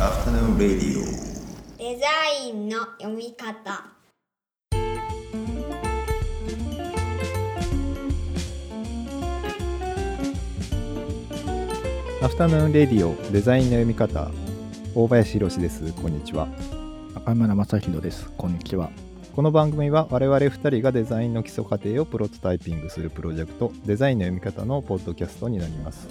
Afternoon Radio. デザインの読み方。アフタヌーンレディオデザインの読み方。大林博です。こんにちは。赤村正弘です。こんにちは。この番組は我々2人がデザインの基礎過程をプロトタイピングするプロジェクトデザインの読み方のポッドキャストになります。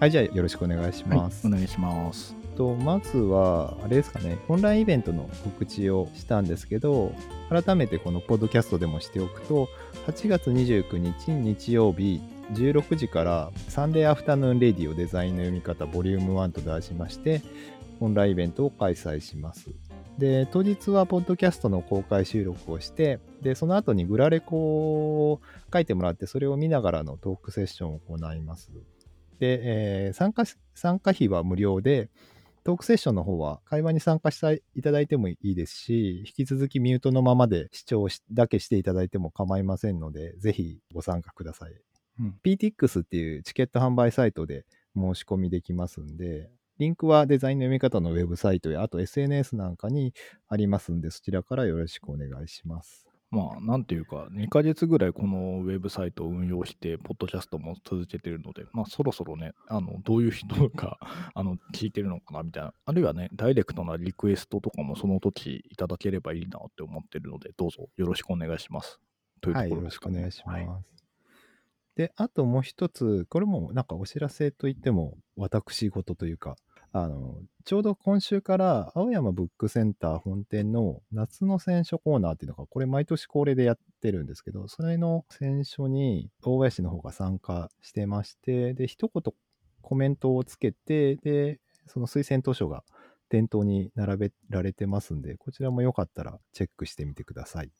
はいじゃあよろしくお願いします、はい、お願いします。とまずはあれですかねオンラインイベントの告知をしたんですけど改めてこのポッドキャストでもしておくと8月29日日曜日16時からサンデーアフタヌーンレディオデザインの読み方ボリューム1と題しましてオンラインイベントを開催します。で当日はポッドキャストの公開収録をしてでその後にグラレコを書いてもらってそれを見ながらのトークセッションを行います。で、えー参加参加費は無料でトークセッションの方は会話に参加していただいてもいいですし、引き続きミュートのままで視聴しだけしていただいても構いませんので、ぜひご参加ください。うん PTX っていうチケット販売サイトで申し込みできますんで、リンクはデザインの読み方のウェブサイトや、あと SNS なんかにありますんで、そちらからよろしくお願いします。まあ、なんていうか、2ヶ月ぐらいこのウェブサイトを運用して、ポッドキャストも続けてるので、まあ、そろそろね、あの、どういう人が、あの、聞いてるのかなみたいな、あるいはね、ダイレクトなリクエストとかもその時いただければいいなって思ってるので、どうぞよろしくお願いします。というとはい、こよろしろですかね。くお願いします。はいで、あともう一つ、これもなんかお知らせといっても、私事というか、あの、ちょうど今週から青山ブックセンター本店の夏の選書コーナーっていうのが、これ毎年恒例でやってるんですけど、それの選書に大林の方が参加してまして、で、一言コメントをつけて、で、その推薦図書が店頭に並べられてますんで、こちらもよかったらチェックしてみてください。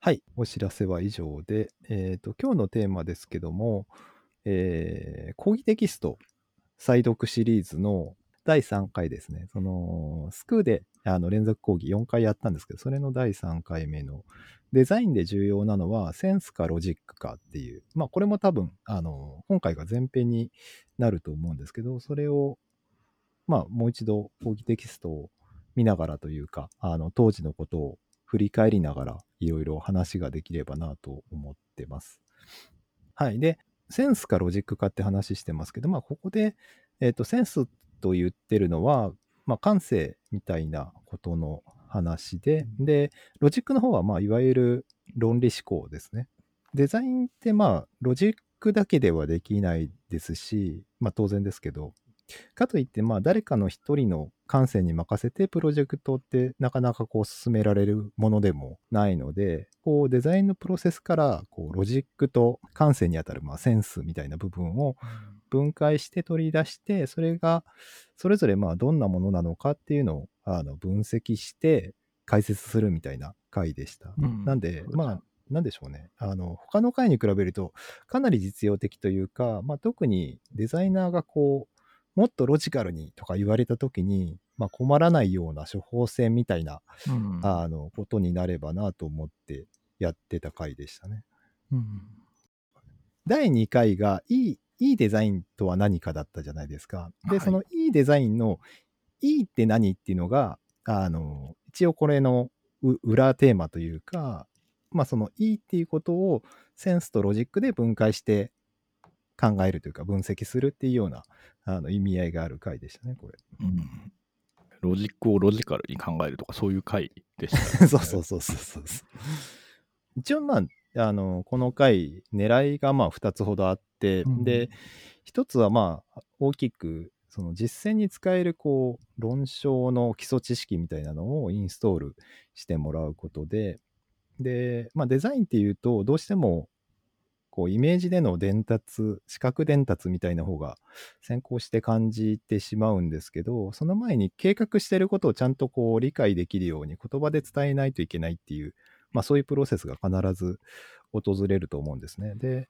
はい、お知らせは以上で、えっ、と、今日のテーマですけども、えー講義テキスト再読シリーズの第3回ですね。その、スクーであの連続講義4回やったんですけど、それの第3回目のデザインで重要なのはセンスかロジックかっていう、まあこれも多分、あの、今回が前編になると思うんですけど、それを、まあもう一度講義テキストを見ながらというか、あの、当時のことを振り返りながらいろいろ話ができればなと思ってます。はい。で、センスかロジックかって話してますけど、まあここで、えっ、と、センスと言ってるのは、まあ感性みたいなことの話で、で、ロジックの方は、まあいわゆる論理思考ですね。デザインってまあロジックだけではできないですし、まあ当然ですけど、かといって、まあ、誰かの一人の感性に任せてプロジェクトってなかなかこう進められるものでもないので、こうデザインのプロセスからこうロジックと感性にあたるまあセンスみたいな部分を分解して取り出して、それがそれぞれまあどんなものなのかっていうのをあの分析して解説するみたいな回でした。うんなんで、まあ、なんでしょうね。あの、他の回に比べると、かなり実用的というか、まあ、特にデザイナーがこう、もっとロジカルにとか言われたときに、まあ、困らないような処方箋みたいな、うんあの、ことになればなと思ってやってた回でしたね。うん第2回がいい、いいデザインとは何かだったじゃないですか。で、はいそのいいデザインの、いいって何っていうのが、あの、一応これのう裏テーマというか、まあそのいいっていうことをセンスとロジックで分解して考えるというか分析するっていうようなあの意味合いがある回でしたね、これ。うんロジックをロジカルに考えるとか、そういう回でした、ね。そ うそうそうそうそうそう。一応まあ、あの、この回、狙いがまあ2つほどあって、うんで、一つはまあ、大きく、その実践に使えるこう論証の基礎知識みたいなのをインストールしてもらうことで、で、まあ、デザインっていうと、どうしてもこうイメージでの伝達、視覚伝達みたいな方が先行して感じてしまうんですけど、その前に計画してることをちゃんとこう理解できるように言葉で伝えないといけないっていう、まあそういうプロセスが必ず訪れると思うんですね。で、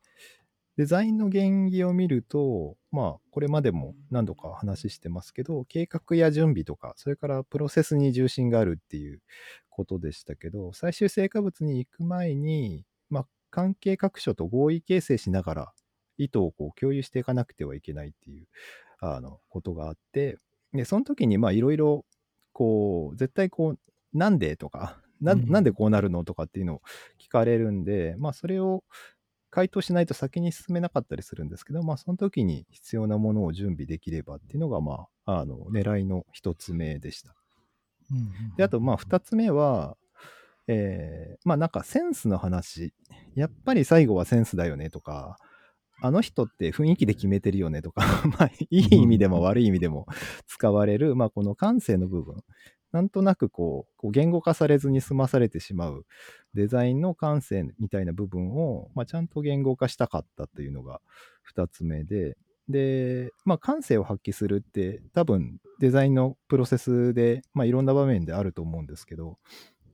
デザインの原義を見ると、まあこれまでも何度か話してますけど、計画や準備とか、それからプロセスに重心があるっていうことでしたけど、最終成果物に行く前に、まあ関係各所と合意形成しながら意図をこう共有していかなくてはいけないっていうあのことがあってで、その時にまあいろいろ、こう、絶対こう、なんでとか、なうん。なんでこうなるのとかっていうのを聞かれるんで、まあそれを回答しないと先に進めなかったりするんですけど、まあその時に必要なものを準備できればっていうのが、まあ、あの、狙いの一つ目でした。で、あと、まあ、二つ目は、えーまあ、なんかセンスの話。やっぱり最後はセンスだよねとか、あの人って雰囲気で決めてるよねとか、まあ、いい意味でも悪い意味でも使われる、まあ、この感性の部分。なんとなくこう、こう言語化されずに済まされてしまうデザインの感性みたいな部分を、まあ、ちゃんと言語化したかったというのが二つ目で、で、まあ、感性を発揮するって多分デザインのプロセスで、まあ、いろんな場面であると思うんですけど、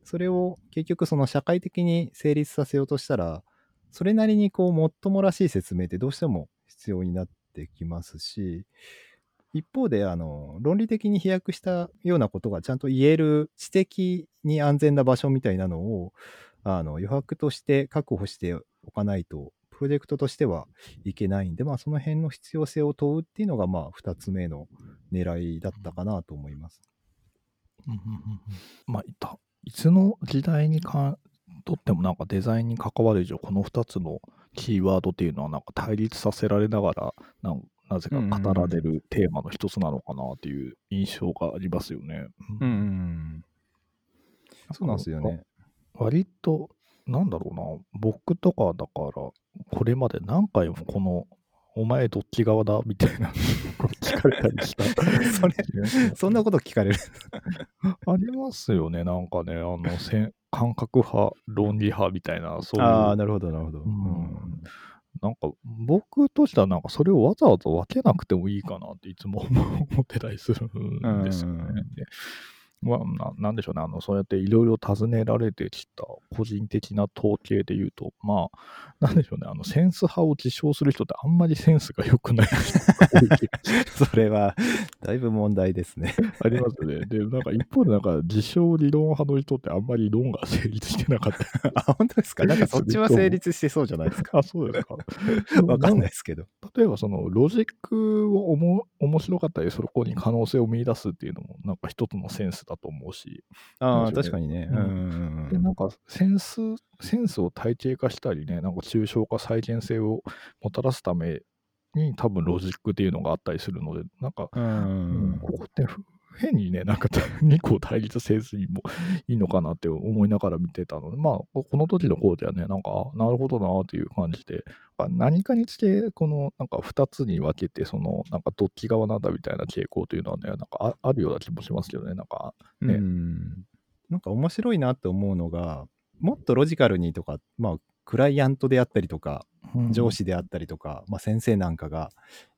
それを結局その社会的に成立させようとしたら、それなりにこう、もっともらしい説明ってどうしても必要になってきますし、一方で、あの、論理的に飛躍したようなことがちゃんと言える知的に安全な場所みたいなのを、あの、余白として確保しておかないと、プロジェクトとしてはいけないんで、まあ、その辺の必要性を問うっていうのが、まあ、二つ目の狙いだったかなと思います。うんうんうんまあいたいつの時代にかとってもなんかデザインに関わる以上この2つのキーワードっていうのはなんか対立させられながらなんなぜか語られるテーマの一つなのかなっていう印象がありますよね。うんうんうん。そうなんですよね。割となんだろうな僕とかだからこれまで何回もこのお前どっち側だみたいな聞かれたりした。それ、そんなこと聞かれる。ありますよね、なんかね、あの、せん感覚派、論理派みたいな、そういう。ああ、なるほど、なるほど。うんなんか、僕としては、なんか、それをわざわざ分けなくてもいいかなっていつも思ってたりするんですよね。うんでまあ、ななんでしょうね、あの、そうやっていろいろ尋ねられてきた個人的な統計で言うと、まあ、なんでしょうね、あの、センス派を自称する人ってあんまりセンスが良くない人が多い それは、だいぶ問題ですね。ありますね。で、なんか一方で、なんか自称理論派の人ってあんまり論が成立してなかったり。あ、本当ですか？なんかそっちは成立してそうじゃないですか？あ、そうですか。わかんないですけど。例えば、そのロジックをおも面白かったり、そこに可能性を見出すっていうのも、なんか一つのセンスだと思うし、ああ、確かにね。うん。で、んなんかセンス、センスを体系化したりね、なんか抽象化、再現性をもたらすために、多分ロジックっていうのがあったりするので、なんか、うんここってふ変にね、なんか 2個対立せずにもいいのかなって思いながら見てたので、まあ、ここの時の方ではね、なんか、あなるほどなっていう感じで、あ何かにつけ、このなんか2つに分けて、そのなんかどっち側なんだみたいな傾向というのはね、なんかああるような気もしますけどね、なんか、ね。うん。なんか面白いなって思うのが、もっとロジカルにとか、まあ、クライアントであったりとか、上司であったりとか、まあ、先生なんかが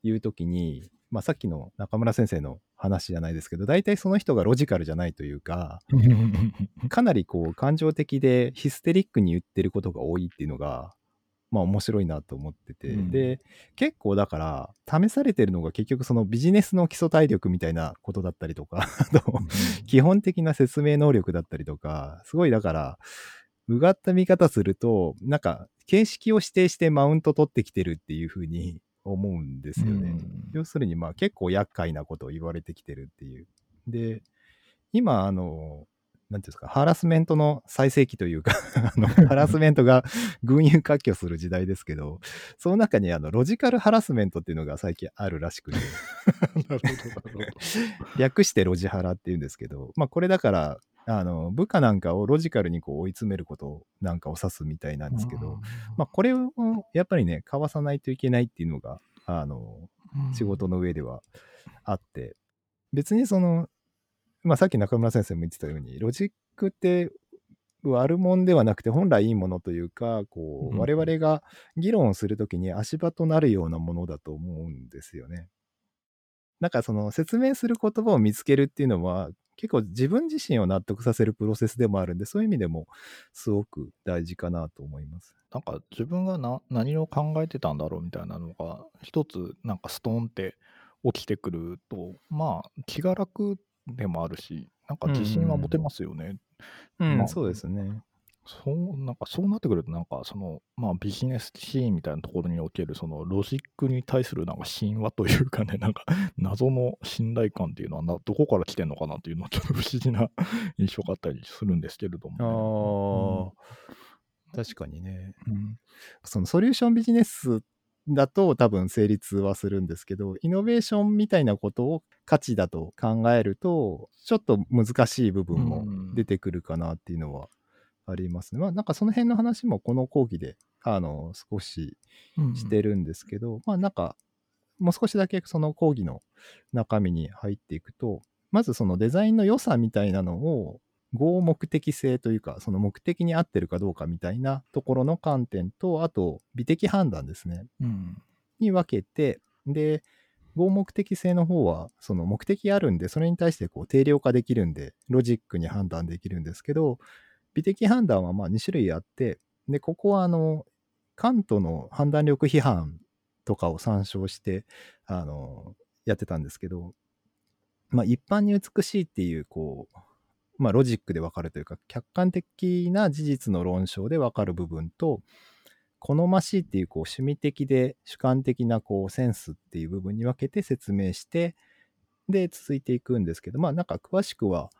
言うときに、まあ、さっきの中村先生の話じゃないですけど、大体その人がロジカルじゃないというか、かなりこう感情的でヒステリックに言ってることが多いっていうのが、まあ面白いなと思ってて、うん。で、結構だから試されてるのが結局そのビジネスの基礎体力みたいなことだったりとか、基本的な説明能力だったりとか、すごいだから、うがった見方すると、なんか形式を指定してマウント取ってきてるっていうふうに思うんですよね。うん要するにまあ結構厄介なことを言われてきてるっていう。で、今、あの、なんていうんですか、ハラスメントの最盛期というか あの、ハラスメントが群雄割拠する時代ですけど、その中にあの、ロジカルハラスメントっていうのが最近あるらしくて。略してロジハラっていうんですけど、まあこれだから、あの、部下なんかをロジカルにこう追い詰めることなんかを指すみたいなんですけど、まあこれをやっぱりね、かわさないといけないっていうのが、あの、うん仕事の上ではあって、別にその、まあ、さっき中村先生も言ってたように、ロジックって悪もんではなくて、本来いいものというか、こう、うん我々が議論をするときに足場となるようなものだと思うんですよね。なんかその説明する言葉を見つけるっていうのは、結構自分自身を納得させるプロセスでもあるんで、そういう意味でもすごく大事かなと思います。なんか自分がな何を考えてたんだろうみたいなのが一つなんかストーンって起きてくるとまあ気が楽でもあるしなんか自信は持てますよね。うん、まあそうですね。そう、なんかそうなってくると、なんかその、まあビジネスシーンみたいなところにおける、そのロジックに対するなんか神話というかね、なんか謎の信頼感っていうのはな、どこから来てんのかなっていうのは、ちょっと不思議な 印象があったりするんですけれども、ああ、確かにね。ね。うん。そのソリューションビジネスだと多分成立はするんですけど、イノベーションみたいなことを価値だと考えると、ちょっと難しい部分も出てくるかなっていうのはありますね。まあなんかその辺の話もこの講義で、あの、少しうんしてるんですけど、まあなんか、もう少しだけその講義の中身に入っていくと、まずそのデザインの良さみたいなのを合目的性というか、その目的に合ってるかどうかみたいなところの観点と、あと美的判断ですね、うん。に分けて、で、合目的性の方は、その目的あるんで、それに対してこう定量化できるんで、ロジックに判断できるんですけど、美的判断はまあ2種類あって、で、ここはあの、カントの判断力批判とかを参照して、あの、やってたんですけど、まあ一般に美しいっていう、こう、まあロジックでわかるというか、客観的な事実の論証でわかる部分と、好ましいっていうこう趣味的で主観的なこうセンスっていう部分に分けて説明してで続いていくんですけどまあなんか詳しくは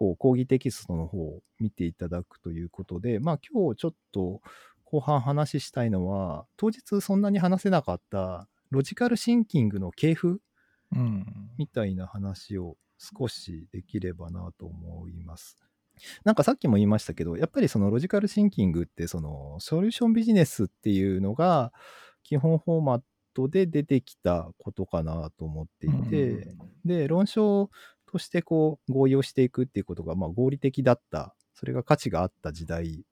こう講義テキストの方を見ていただくということでまあ今日ちょっと後半話したいのは当日そんなに話せなかったロジカルシンキングの系譜うん。みたいな話を少しできればなと思います。なんかさっきも言いましたけど、やっぱりそのロジカルシンキングってそのソリューションビジネスっていうのが基本フォーマットで出てきたことかなと思っていて、で、論証としてこう合意をしていくっていうことがまあ合理的だった、それが価値があった時代。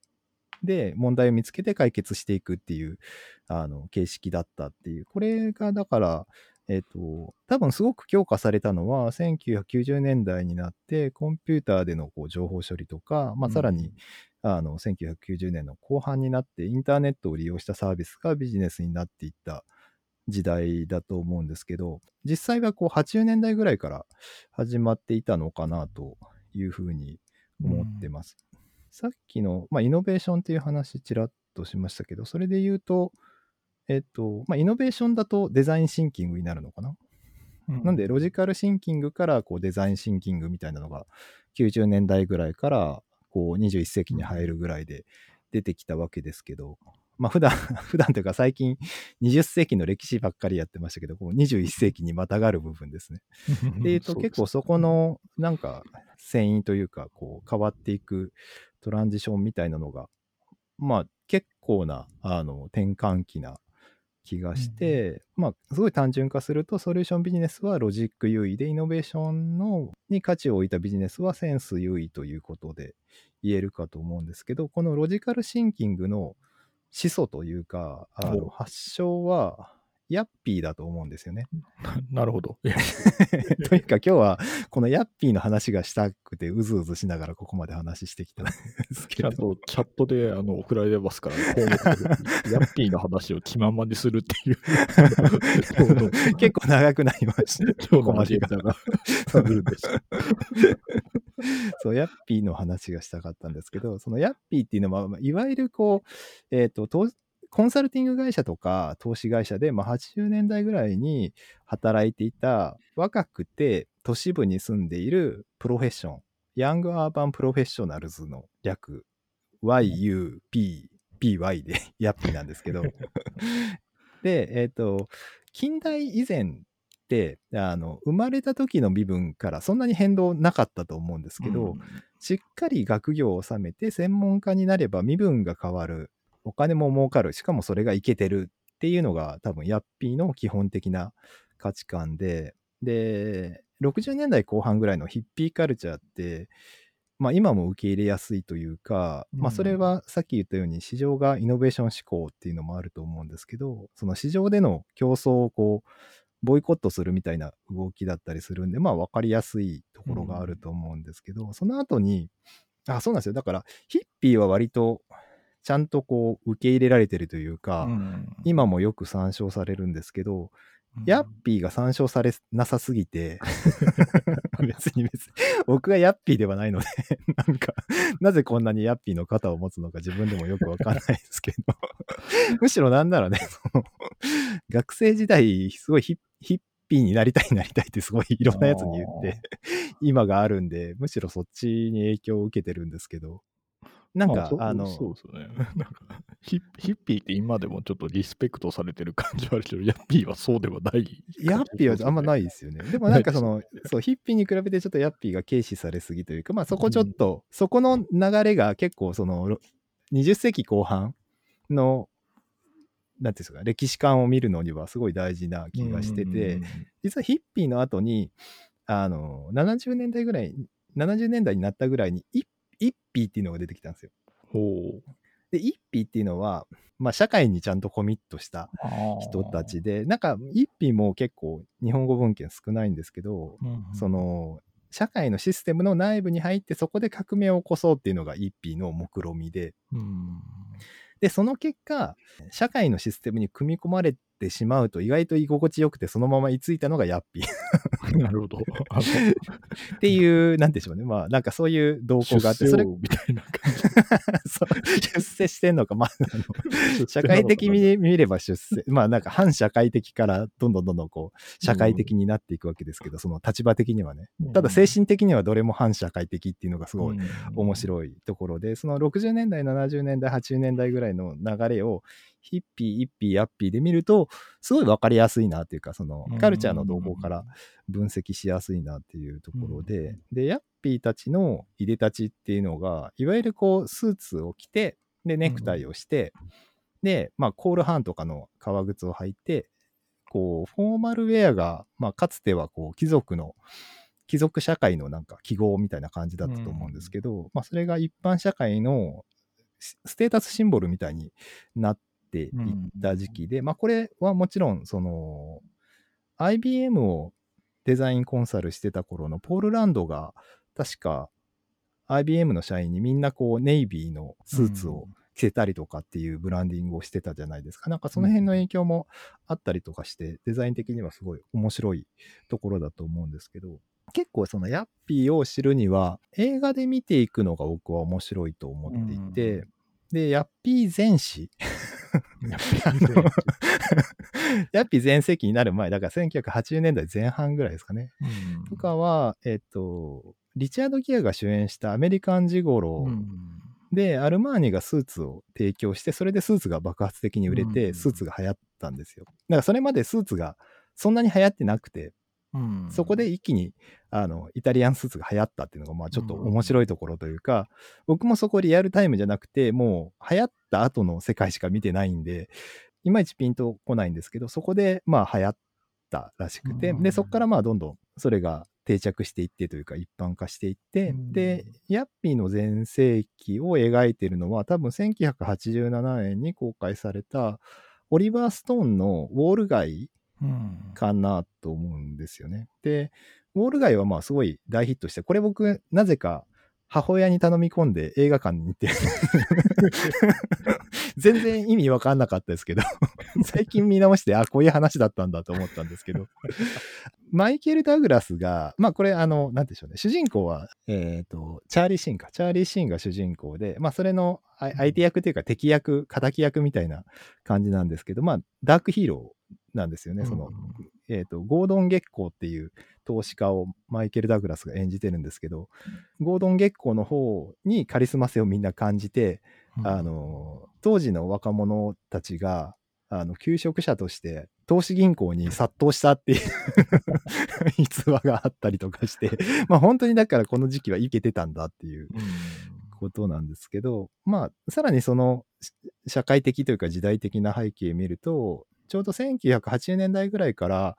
で問題を見つけて解決していくっていうあの形式だったっていう、これがだから、えっ、と、多分すごく強化されたのは、1990年代になって、コンピューターでのこう情報処理とか、まあ、さらに、あの、1990年の後半になって、インターネットを利用したサービスがビジネスになっていった時代だと思うんですけど、実際はこう80年代ぐらいから始まっていたのかなというふうに思ってます。さっきの、まあ、イノベーションっていう話ちらっとしましたけど、それで言うと、えっと、まあ、イノベーションだとデザインシンキングになるのかな？うんなんで、ロジカルシンキングからこうデザインシンキングみたいなのが90年代ぐらいからこう21世紀に入るぐらいで出てきたわけですけど、まあ普段、普段というか最近20世紀の歴史ばっかりやってましたけど、こう21世紀にまたがる部分ですね。で、と、結構そこ、のなんか繊維というか、こう変わっていくトランジションみたいなのが、まあ結構なあの転換期な気がして、まあすごい単純化すると、ソリューションビジネスはロジック優位で、イノベーションのに価値を置いたビジネスはセンス優位ということで言えるかと思うんですけど、このロジカルシンキングの始祖というか、あのお発祥は、ヤッピーだと思うんですよね。なるほど。というか今日はこのヤッピーの話がしたくてうずうずしながらここまで話してきたんですけどちゃんとチャットであの送られてますから、ね、ヤッピーの話を気ままにするっていう。結構長くなりました。今日のが。そう、ヤッピーの話がしたかったんですけど、そのヤッピーっていうのは、まあいわゆるこう、えっ、と、投コンサルティング会社とか投資会社で、まあ、80年代ぐらいに働いていた若くて都市部に住んでいるプロフェッション、ヤングアーバンプロフェッショナルズの略、YUP、PY で ヤッピーなんですけど、で、えっ、と、近代以前あの、生まれた時の身分からそんなに変動なかったと思うんですけど、しっかり学業を収めて専門家になれば身分が変わる、お金も儲かる、しかもそれがいけてるっていうのが多分ヤッピーの基本的な価値観で、で、60年代後半ぐらいのヒッピーカルチャーって、まあ今も受け入れやすいというか、まあそれはさっき言ったように市場がイノベーション志向っていうのもあると思うんですけど、その市場での競争をこう、ボイコットするみたいな動きだったりするんで、まあ分かりやすいところがあると思うんですけど、その後に、あ、そうなんですよ。だから、ヒッピーは割とちゃんとこう受け入れられてるというか、うん今もよく参照されるんですけど、ヤッピーが参照されなさすぎて、別に別に、僕がヤッピーではないので、なんか、なぜこんなにヤッピーの肩を持つのか自分でもよくわからないですけど、むしろなんならね、学生時代、すごいヒッヒッピーになりたいなりたいってすごいいろんなやつに言って、今があるんで、むしろそっちに影響を受けてるんですけど、なんか、あの、そうですよね。なんかヒッヒッピーって今でもちょっとリスペクトされてる感じはあるけど、ヤッピーはそうではない。ヤッピーはあんまないですよね。でもなんかその、そう、ヒッピーに比べてちょっとヤッピーが軽視されすぎというか、まあそこちょっと、そこの流れが結構その、ろ20世紀後半の、なんていうんですか、歴史観を見るのにはすごい大事な気がしてて、実はヒッピーの後に、あの、70年代ぐらい、70年代になったぐらいに、イッピーっていうのが出てきたんですよ。ほで、イッピーっていうのは、まあ社会にちゃんとコミットしたう。人たちで、なんか、イッピーも結構日本語文献少ないんですけど、うん、その、社会のシステムの内部に入ってそこで革命を起こそうっていうのがイッピーの目論みで、うん、で、その結果、社会のシステムに組み込まれてしまうと意外と居心地よくてそのまま居ついたのがヤッピー なるほど。っていう、なんでしょうね。まあ、なんかそういう動向があって、それ、出世王みたいな感じ。出世してんのか、まあ、あの社会的に見れば出世、まあなんか反社会的からどんどんどんどんこう、社会的になっていくわけですけど、その立場的にはね。ただ精神的にはどれも反社会的っていうのがすごい面白いところで、その60年代、70年代、80年代ぐらいの流れを、ヒッピー、イッピー、ヤッピーで見ると、すごい分かりやすいなっていうか、そのカルチャーの動向から分析しやすいなっていうところで、で、ヤッピーたちのいでたちっていうのが、いわゆるこう、スーツを着て、で、ネクタイをして、で、まあ、コールハンとかの革靴を履いて、こう、フォーマルウェアが、まあ、かつてはこう、貴族の、貴族社会のなんか記号みたいな感じだったと思うんですけど、まあ、それが一般社会のスステータスシンボルみたいになっていった時期で、まあ、これはもちろん、その、IBM をデザインコンサルしてた頃のポール・ランドが、確か IBM の社員にみんなこう、ネイビーのスーツを着せたりとかっていうブランディングをしてたじゃないですか。なんかその辺の影響もあったりとかして、デザイン的にはすごい面白いところだと思うんですけど、結構そのヤッピーを知るには、映画で見ていくのが僕は面白いと思っていて、で、ヤッピー全史ヤッピー全盛期になる前、だから1980年代前半ぐらいですかね。うん。とかは、えっと、リチャード・ギアが主演したアメリカンジゴロうん。で、アルマーニがスーツを提供して、それでスーツが爆発的に売れて、うん。スーツが流行ったんですよ。だからそれまでスーツがそんなに流行ってなくて、うん。そこで一気にあのイタリアンスーツが流行ったっていうのが、まあちょっと面白いところというか、僕もそこリアルタイムじゃなくて、もう流行った後の世界しか見てないんで、いまいちピンとこないんですけど、そこでまあ流行ったらしくて、うん。で、そこからまあどんどんそれが定着していってというか一般化していって、うん。で、ヤッピーの全盛期を描いてるのは多分1987年に公開されたオリバー・ストーンのウォール街うん。かなと思うんですよね。で、ウォール街はまあすごい大ヒットして、これ僕なぜか母親に頼み込んで映画館に行って、全然意味わかんなかったですけど、最近見直して、あ、こういう話だったんだと思ったんですけど、マイケル・ダグラスが、まあこれあの、なんでしょうね、主人公は、えっ、と、チャーリー・シーンか、チャーリー・シーンが主人公で、まあそれのあ相手役というか敵役、敵役みたいな感じなんですけど、まあダークヒーローなんですよね、その、えっ、と、ゴードン・月光っていう投資家をマイケル・ダグラスが演じてるんですけど、ゴードン・月光の方にカリスマ性をみんな感じて、あの、当時の若者たちが、あの、求職者として投資銀行に殺到したっていう 逸話があったりとかして、まあ本当にだからこの時期はいけてたんだっていううん。ことなんですけど、まあ、さらにそのし社会的というか時代的な背景を見ると、ちょうど1980年代ぐらいから、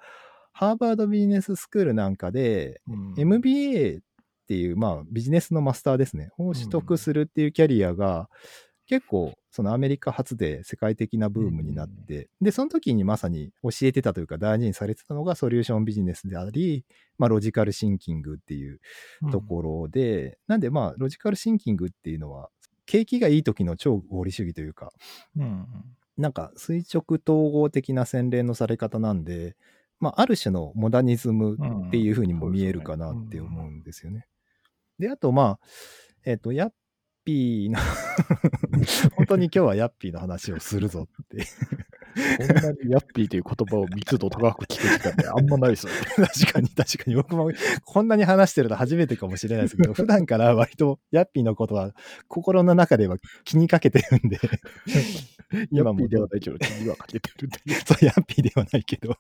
ハーバードビジネススクールなんかで、うん MBA っていう、まあ、ビジネスのマスターですね、を取得するっていうキャリアが、結構、そのアメリカ発で世界的なブームになって、で、その時にまさに教えてたというか大事にされてたのがソリューションビジネスであり、まあ、ロジカルシンキングっていうところで、なんでまあ、ロジカルシンキングっていうのは、景気がいい時の超合理主義というか、うんなんか垂直統合的な洗練のされ方なんで、まあ、ある種のモダニズムっていうふうにもうん見えるかなって思うんですよね。で、あと、まあ、えっ、と、ヤッピーの 本当に今日はヤッピーの話をするぞって。こんなにヤッピーという言葉を密度高く聞く時間ってあんまないですよね。確かに確かに僕もこんなに話してるの初めてかもしれないですけど、普段から割とヤッピーのことは心の中では気にかけてるんで、今もではないけど、気にはかけてるんで。そう、ヤッピーではないけど、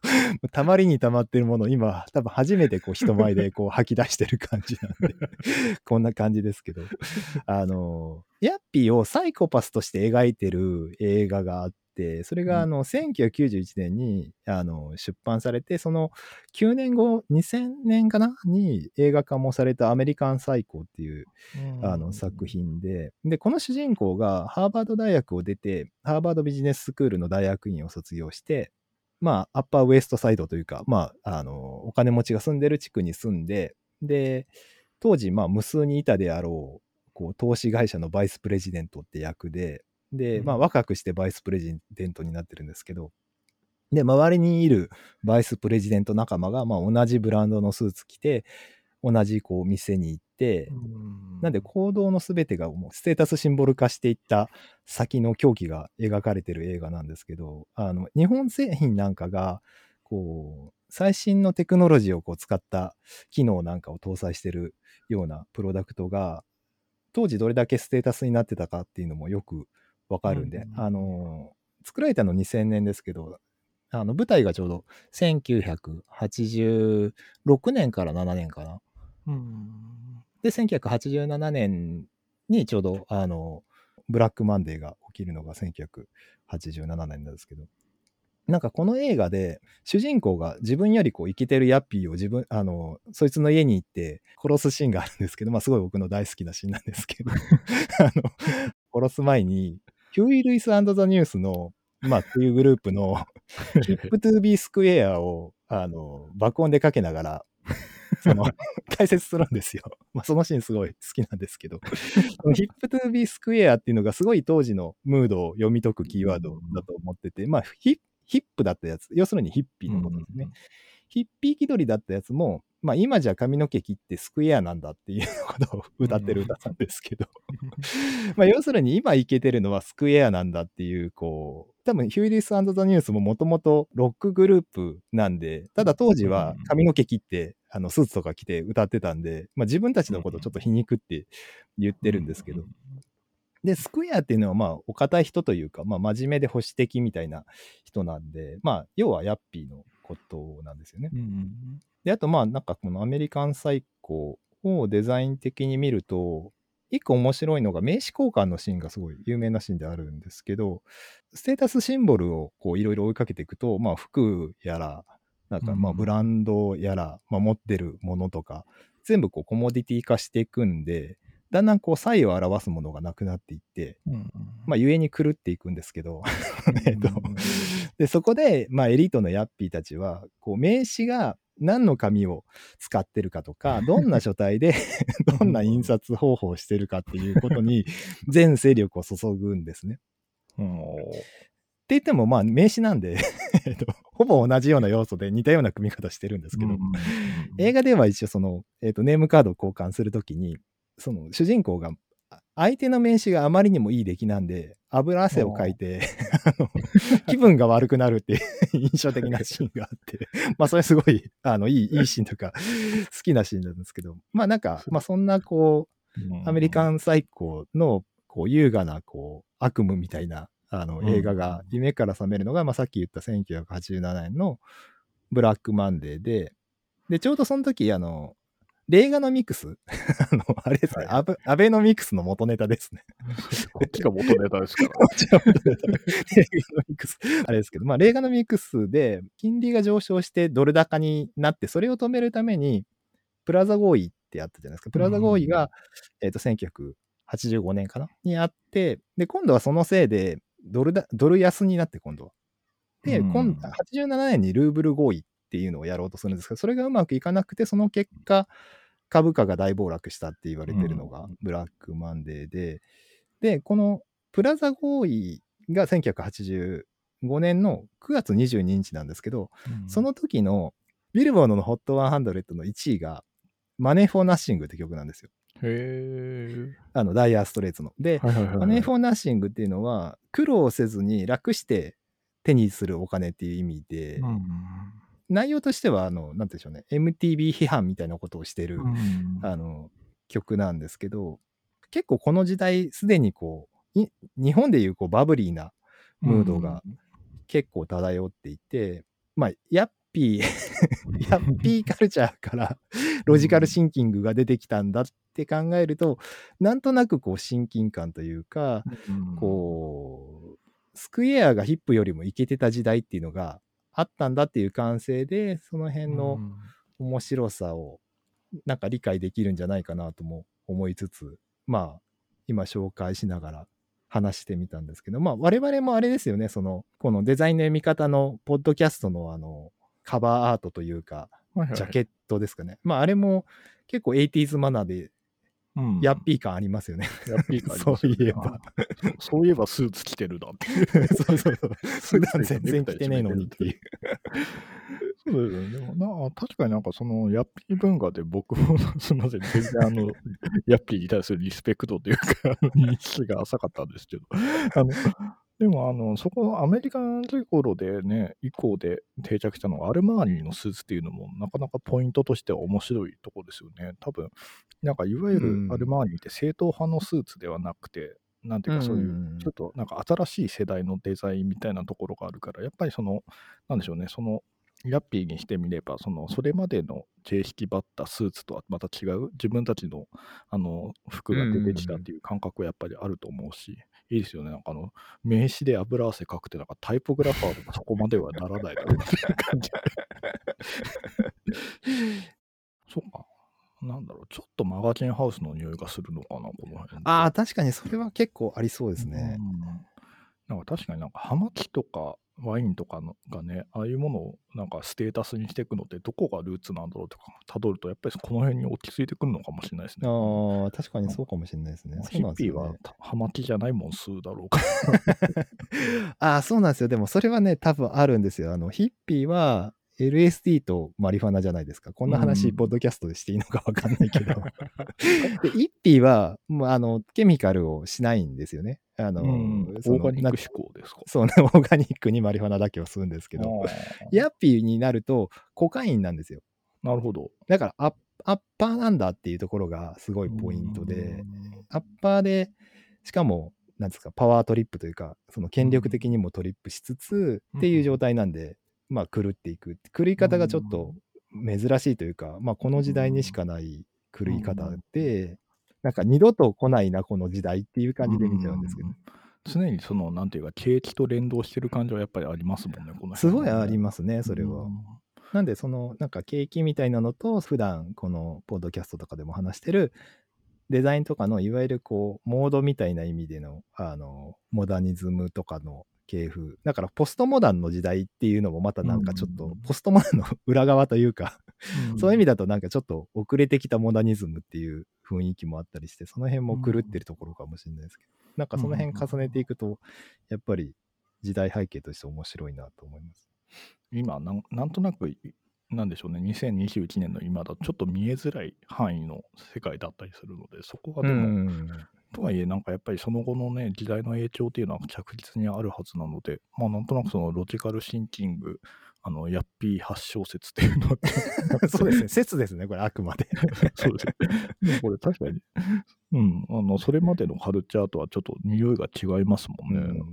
たまりにたまってるものを今、多分初めてこう人前でこう吐き出してる感じなんで、こんな感じですけど、あの、ヤッピーをサイコパスとして描いてる映画があって、それがあの、1991年にあの出版されて、その9年後、2000年かな？に映画化もされたアメリカンサイコっていうあの作品で、で、この主人公がハーバード大学を出て、ハーバードビジネススクールの大学院を卒業して、まあ、アッパーウエストサイドというか、まあ、あの、お金持ちが住んでる地区に住んで、で、当時、まあ、無数にいたであろう、こう、投資会社のバイスプレジデントって役で、で、まあ、うん若くしてバイスプレジデントになってるんですけど、で、周りにいるバイスプレジデント仲間が、まあ、同じブランドのスーツ着て、同じ、こう、店に行って、なんで行動のすべてがもうステータスシンボル化していった先の狂気が描かれてる映画なんですけど、あの、日本製品なんかが、こう、最新のテクノロジーをこう使った機能なんかを搭載してるようなプロダクトが、当時どれだけステータスになってたかっていうのもよくわかるんで、うんあの、作られたの2000年ですけど、あの、舞台がちょうど1986年から7年かな。うん。で、1987年にちょうど、あの、ブラックマンデーが起きるのが1987年なんですけど、なんかこの映画で主人公が自分よりこう生きてるヤッピーを自分、あの、そいつの家に行って殺すシーンがあるんですけど、まあすごい僕の大好きなシーンなんですけど、あの、殺す前に、ヒューイ・ルイスザ・ニュースの、まあっていうグループの、ヒップトゥービースクエアを、あの、爆音でかけながら、その、解説するんですよ。まあ、そのシーンすごい好きなんですけど、ヒップトゥービースクエアっていうのがすごい当時のムードを読み解くキーワードだと思ってて、まあ、ヒヒップだったやつ、要するにヒッピーのことですね。ヒッピー気取りだったやつも、まあ今じゃ髪の毛切ってスクエアなんだっていうことを歌ってる歌なんですけど、まあ要するに今いけてるのはスクエアなんだっていう、こう、多分ヒューリスザ・ニュースももともとロックグループなんで、ただ当時は髪の毛切って、あのスーツとか着て歌ってたんで、まあ自分たちのことをちょっと皮肉って言ってるんですけど、で、スクエアっていうのは、まあ、お堅い人というか、まあ、真面目で保守的みたいな人なんで、まあ、要はヤッピーのことなんですよね。うん。で、あと、まあ、なんかこのアメリカンサイコをデザイン的に見ると、一個面白いのが名刺交換のシーンがすごい有名なシーンであるんですけど、ステータスシンボルをこういろいろ追いかけていくと、まあ服やら、なんかまあうんブランドやら、まあ持ってるものとか、全部こうコモディティ化していくんで、だんだんこう差異を表すものがなくなっていって、うん。まあ故に狂っていくんですけど、えっと、で、そこで、まあ、エリートのヤッピーたちは、こう、名刺が何の紙を使ってるかとか、どんな書体で、どんな印刷方法をしてるかっていうことに、全勢力を注ぐんですね。うん。って言っても、まあ、名刺なんで、えっと、ほぼ同じような要素で似たような組み方してるんですけど、映画では一応その、えっとネームカードを交換するときに、その主人公が、あ相手の名刺があまりにもいい出来なんで、油汗をかいて、あ の気分が悪くなるっていう印象的なシーンがあって、まあそれすごい、あの、いい、いいシーンとか、好きなシーンなんですけど、まあなんか、まあそんなこう、アメリカンサイコの、こう、優雅な、こう、悪夢みたいな、あの、映画が、夢から覚めるのが、まあ、さっき言った1987年のブラックマンデーで、で、ちょうどその時、あの、レーガノミクス？あの、あれですね、はいアベノミクスの元ネタですね。こっちが元ネタですから。こっちが元ネタレーガノミクス。あれですけど、まあ、レーガノミクスで、金利が上昇してドル高になって、それを止めるために、プラザ合意ってあったじゃないですか。プラザ合意が、えっ、と、1985年かな？にあって、で、今度はそのせいで、ドルだ、ドル安になって、今度は。で、うん今87年にルーブル合意っていうのをやろうとするんですけど、それがうまくいかなくて、その結果、株価が大暴落したって言われてるのがうんブラックマンデーで、で、このプラザ合意が1987 2005年の9月22日なんですけど、うんその時のビルボードの HOT100 の1位が、マネー・フォー・ナッシングって曲なんですよ。へあの、ダイヤーストレイツの。でえ。、はいはいはいはい。マネー・フォー・ナッシングっていうのは、苦労せずに楽して手にするお金っていう意味で、うん内容としては、あの、なんて言うんでしょうね、MTV 批判みたいなことをしてる、うんあの、曲なんですけど、結構この時代、すでにこう、い日本でいうこうバブリーなムードが結構漂っていて、まあ、ヤッピー、ヤッピーカルチャーから ロジカルシンキングが出てきたんだって考えると、なんとなくこう親近感というか、うん。こう、スクエアがヒップよりもイケてた時代っていうのがあったんだっていう感性で、その辺の面白さをなんか理解できるんじゃないかなとも思いつつ、まあ、今紹介しながら話してみたんですけど、まあ、我々もあれですよね、その、このデザインの読み方のポッドキャストのあの、カバーアートというか、はいはいジャケットですかね。まあ、あれも結構 80s マナーで、うんヤッピー感ありますよね。ヤッピー感 そういえばあそういえばスーツ着てるなっていう。そうそうそう。普段全然着てねえのにっていう。そうですよね。でもな確かになんかそのヤッピー文化で僕も すみません、全然あの、ヤッピーに対するリスペクトというか、認識が浅かったんですけど、あの、でもあの、そこアメリカの頃でね、以降で定着したのがアルマーニのスーツっていうのもなかなかポイントとしては面白いところですよね。多分、なんかいわゆうん。るアルマーニって正統派のスーツではなくて、なんていうかそういううんちょっとなんか新しい世代のデザインみたいなところがあるから、やっぱりその、なんでしょうね、その、ヤッピーにしてみれば、その、それまでの形式ばったスーツとはまた違う、自分たちの、あの、服が出てきたっていう感覚はやっぱりあると思うし、いいですよね。なんかあの、名刺で油汗かくて、なんかタイポグラファーでもそこまではならないだろうっていう感じ。そうか。なんだろう、ちょっとマガジンハウスの匂いがするのかな、この辺。ああ、確かにそれは結構ありそうですね。うんなんか確かになんか葉巻とかワインとかのがね、ああいうものをなんかステータスにしていくのってどこがルーツなんだろうとか辿るとやっぱりこの辺に落ち着いてくるのかもしれないですね。ああ、確かにそうかもしれないですね。ヒッピーなんですよねはた葉巻じゃないもん数だろうか。ああ、そうなんですよ。でもそれはね、多分あるんですよ。あの、ヒッピーは LSD とマリファナじゃないですか。こんな話、うんポッドキャストでしていいのかわかんないけど。で、ヒッピーは、もうあの、ケミカルをしないんですよね。あの、うんオーガニック思考ですか。そうね、オーガニックにマリファナだけを吸うんですけど、ヤッピーになるとコカインなんですよ。なるほど。だからアッアッパーなんだっていうところがすごいポイントで、アッパーで、しかも、なんですか、パワートリップというか、その権力的にもトリップしつつ、うんっていう状態なんで、まあ、狂っていく。狂い方がちょっと珍しいというか、まあ、この時代にしかない狂い方で、なんか二度と来ないな、この時代っていう感じで見ちゃうんですけどう。常にその、なんていうか、景気と連動してる感じはやっぱりありますもんね、この辺すごいありまますね、それは。なんで、その、なんか景気みたいなのと、普段このポッドキャストとかでも話してる、デザインとかの、いわゆるこう、モードみたいな意味での、あの、モダニズムとかの系譜。だから、ポストモダンの時代っていうのも、またなんかちょっとうん、ポストモダンの裏側というか、うんそういう意味だとなんかちょっと遅れてきたモダニズムっていう雰囲気もあったりして、その辺も狂ってるところかもしれないですけど、なんかその辺重ねていくと、やっぱり時代背景として面白いなと思います。今なん、なんとなく、なんでしょうね、2021年の今だとちょっと見えづらい範囲の世界だったりするので、そこがでも、うんとはいえ、なんかやっぱりその後のね、時代の影響っていうのは着実にあるはずなので、まあなんとなくそのロジカルシンキング、あの、ヤッピー発祥説っていうのは、そうですね、説ですね、これ、あくまで。そうですね。これ確かに、うん、あの、それまでのカルチャーとはちょっと匂いが違いますもんね。うんうん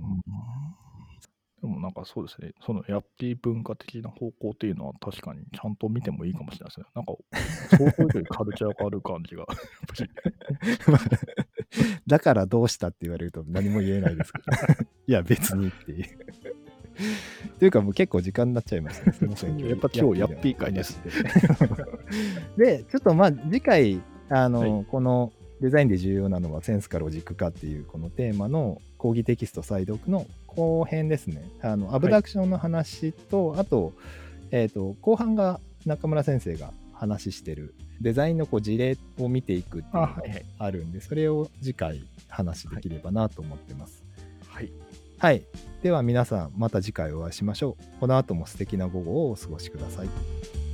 でもなんかそうですね、そのヤッピー文化的な方向っていうのは確かにちゃんと見てもいいかもしれないですね。なんか、想像以上にカルチャーがある感じが、やっぱり。だからどうしたって言われると何も言えないですけど。いや、別にっていう。というか、もう結構時間になっちゃいましたね。すみません。やっぱ今日ヤッピー会です。で、ちょっとまあ、次回、あの、はこのデザインで重要なのはセンスかロジックかっていうこのテーマの講義テキスト再読の後編ですね。あの、アブダクションの話と、あと、えっ、と、後半が中村先生が話してるデザインのこう事例を見ていくっていうのがあるんで、それを次回話できればなと思ってます。はい。はい。では皆さん、また次回お会いしましょう。この後も素敵な午後をお過ごしください。